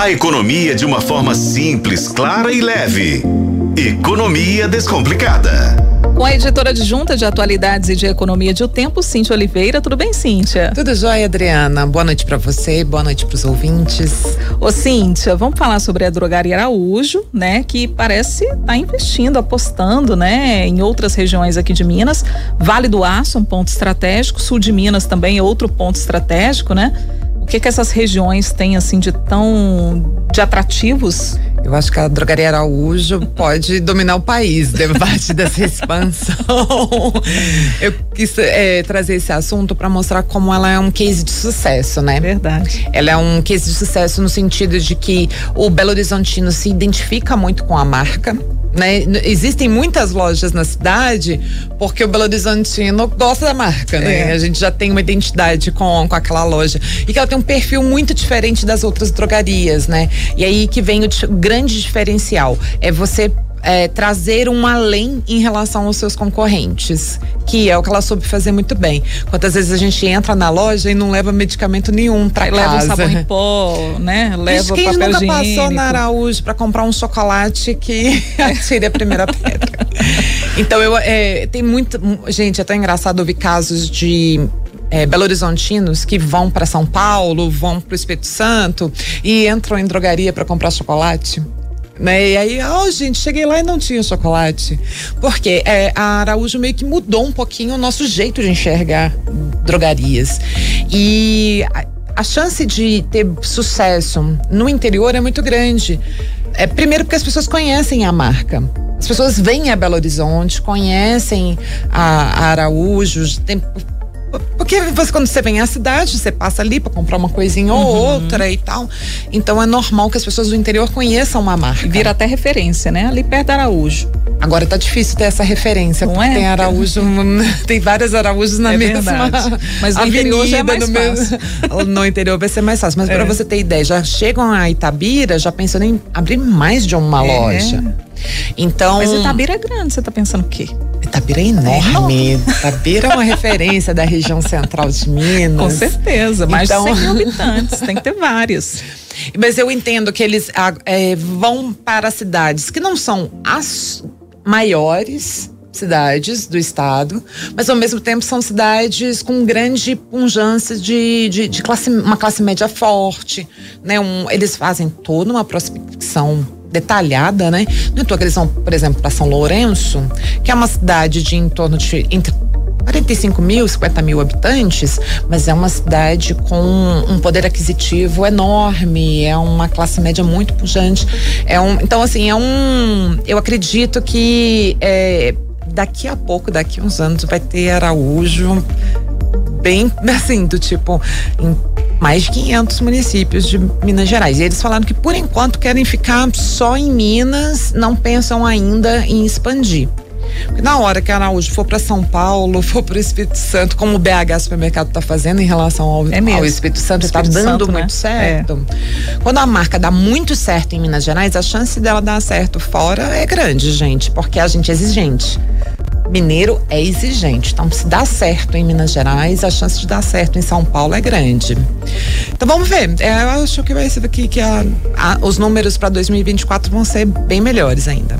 A economia de uma forma simples, clara e leve. Economia Descomplicada. Com a editora adjunta de atualidades e de economia de O Tempo, Cíntia Oliveira. Tudo bem, Cíntia? Tudo jóia, Adriana. Boa noite para você, boa noite para os ouvintes. Ô, Cíntia, vamos falar sobre a drogaria Araújo, né? Que parece estar tá investindo, apostando, né? Em outras regiões aqui de Minas. Vale do Aço, um ponto estratégico. Sul de Minas também, outro ponto estratégico, né? O que que essas regiões têm, assim, de tão... de atrativos eu acho que a drogaria Araújo pode dominar o país, debate dessa expansão. Eu quis é, trazer esse assunto para mostrar como ela é um case de sucesso, né? Verdade. Ela é um case de sucesso no sentido de que o Belo Horizontino se identifica muito com a marca né? Existem muitas lojas na cidade porque o Belo Horizontino gosta da marca, né? É. A gente já tem uma identidade com, com aquela loja. E que ela tem um perfil muito diferente das outras drogarias, né? E aí que vem o, o grande diferencial. É você é, trazer um além em relação aos seus concorrentes, que é o que ela soube fazer muito bem. Quantas vezes a gente entra na loja e não leva medicamento nenhum casa. Leva um sabão em pó, né? Leva quem papel nunca higiênico. passou na Araújo para comprar um chocolate que atire a primeira pedra. Então eu é, tem muito, gente, é tão engraçado ouvir casos de é, Belo Horizontinos que vão para São Paulo, vão para o Espírito Santo e entram em drogaria para comprar chocolate né? E aí, oh, gente, cheguei lá e não tinha chocolate. Porque é, a Araújo meio que mudou um pouquinho o nosso jeito de enxergar drogarias. E a, a chance de ter sucesso no interior é muito grande. É, primeiro porque as pessoas conhecem a marca. As pessoas vêm a Belo Horizonte, conhecem a, a Araújo, tem, porque você, quando você vem à cidade, você passa ali para comprar uma coisinha uhum. ou outra e tal. Então é normal que as pessoas do interior conheçam uma marca. Vira até referência, né? Ali perto da Araújo. Agora tá difícil ter essa referência, Não porque é? tem Araújo, tem várias Araújos na é mesma verdade. Mas no interior já é mais no fácil. Mesmo, no interior vai ser mais fácil. Mas é. para você ter ideia, já chegam a Itabira já pensando em abrir mais de uma é. loja. Então. Mas Itabira é grande, você tá pensando o quê? Itabira é enorme. Itabira é uma referência da região central de Minas. Com certeza, mais então... de 100 mil habitantes, tem que ter vários. Mas eu entendo que eles é, vão para cidades que não são as maiores cidades do estado, mas ao mesmo tempo são cidades com grande punjância de, de, de classe, uma classe média forte, né? Um, eles fazem toda uma prospecção detalhada, né? Não é que eles vão, por exemplo, para São Lourenço, que é uma cidade de em torno de entre 45 mil, 50 mil habitantes, mas é uma cidade com um poder aquisitivo enorme, é uma classe média muito pujante. É um, então, assim, é um. Eu acredito que é, daqui a pouco, daqui a uns anos, vai ter Araújo bem assim, do tipo, em mais de 500 municípios de Minas Gerais. E eles falaram que por enquanto querem ficar só em Minas, não pensam ainda em expandir. Porque na hora que a Araújo for para São Paulo, for para o Espírito Santo, como o BH Supermercado está fazendo em relação ao, é ao Espírito Santo, está dando Santo, né? muito né? certo. É. Quando a marca dá muito certo em Minas Gerais, a chance dela dar certo fora é grande, gente, porque a gente é exigente mineiro é exigente. Então, se dá certo em Minas Gerais, a chance de dar certo em São Paulo é grande. Então, vamos ver. É, eu acho que vai ser aqui que a, a, os números para 2024 vão ser bem melhores ainda.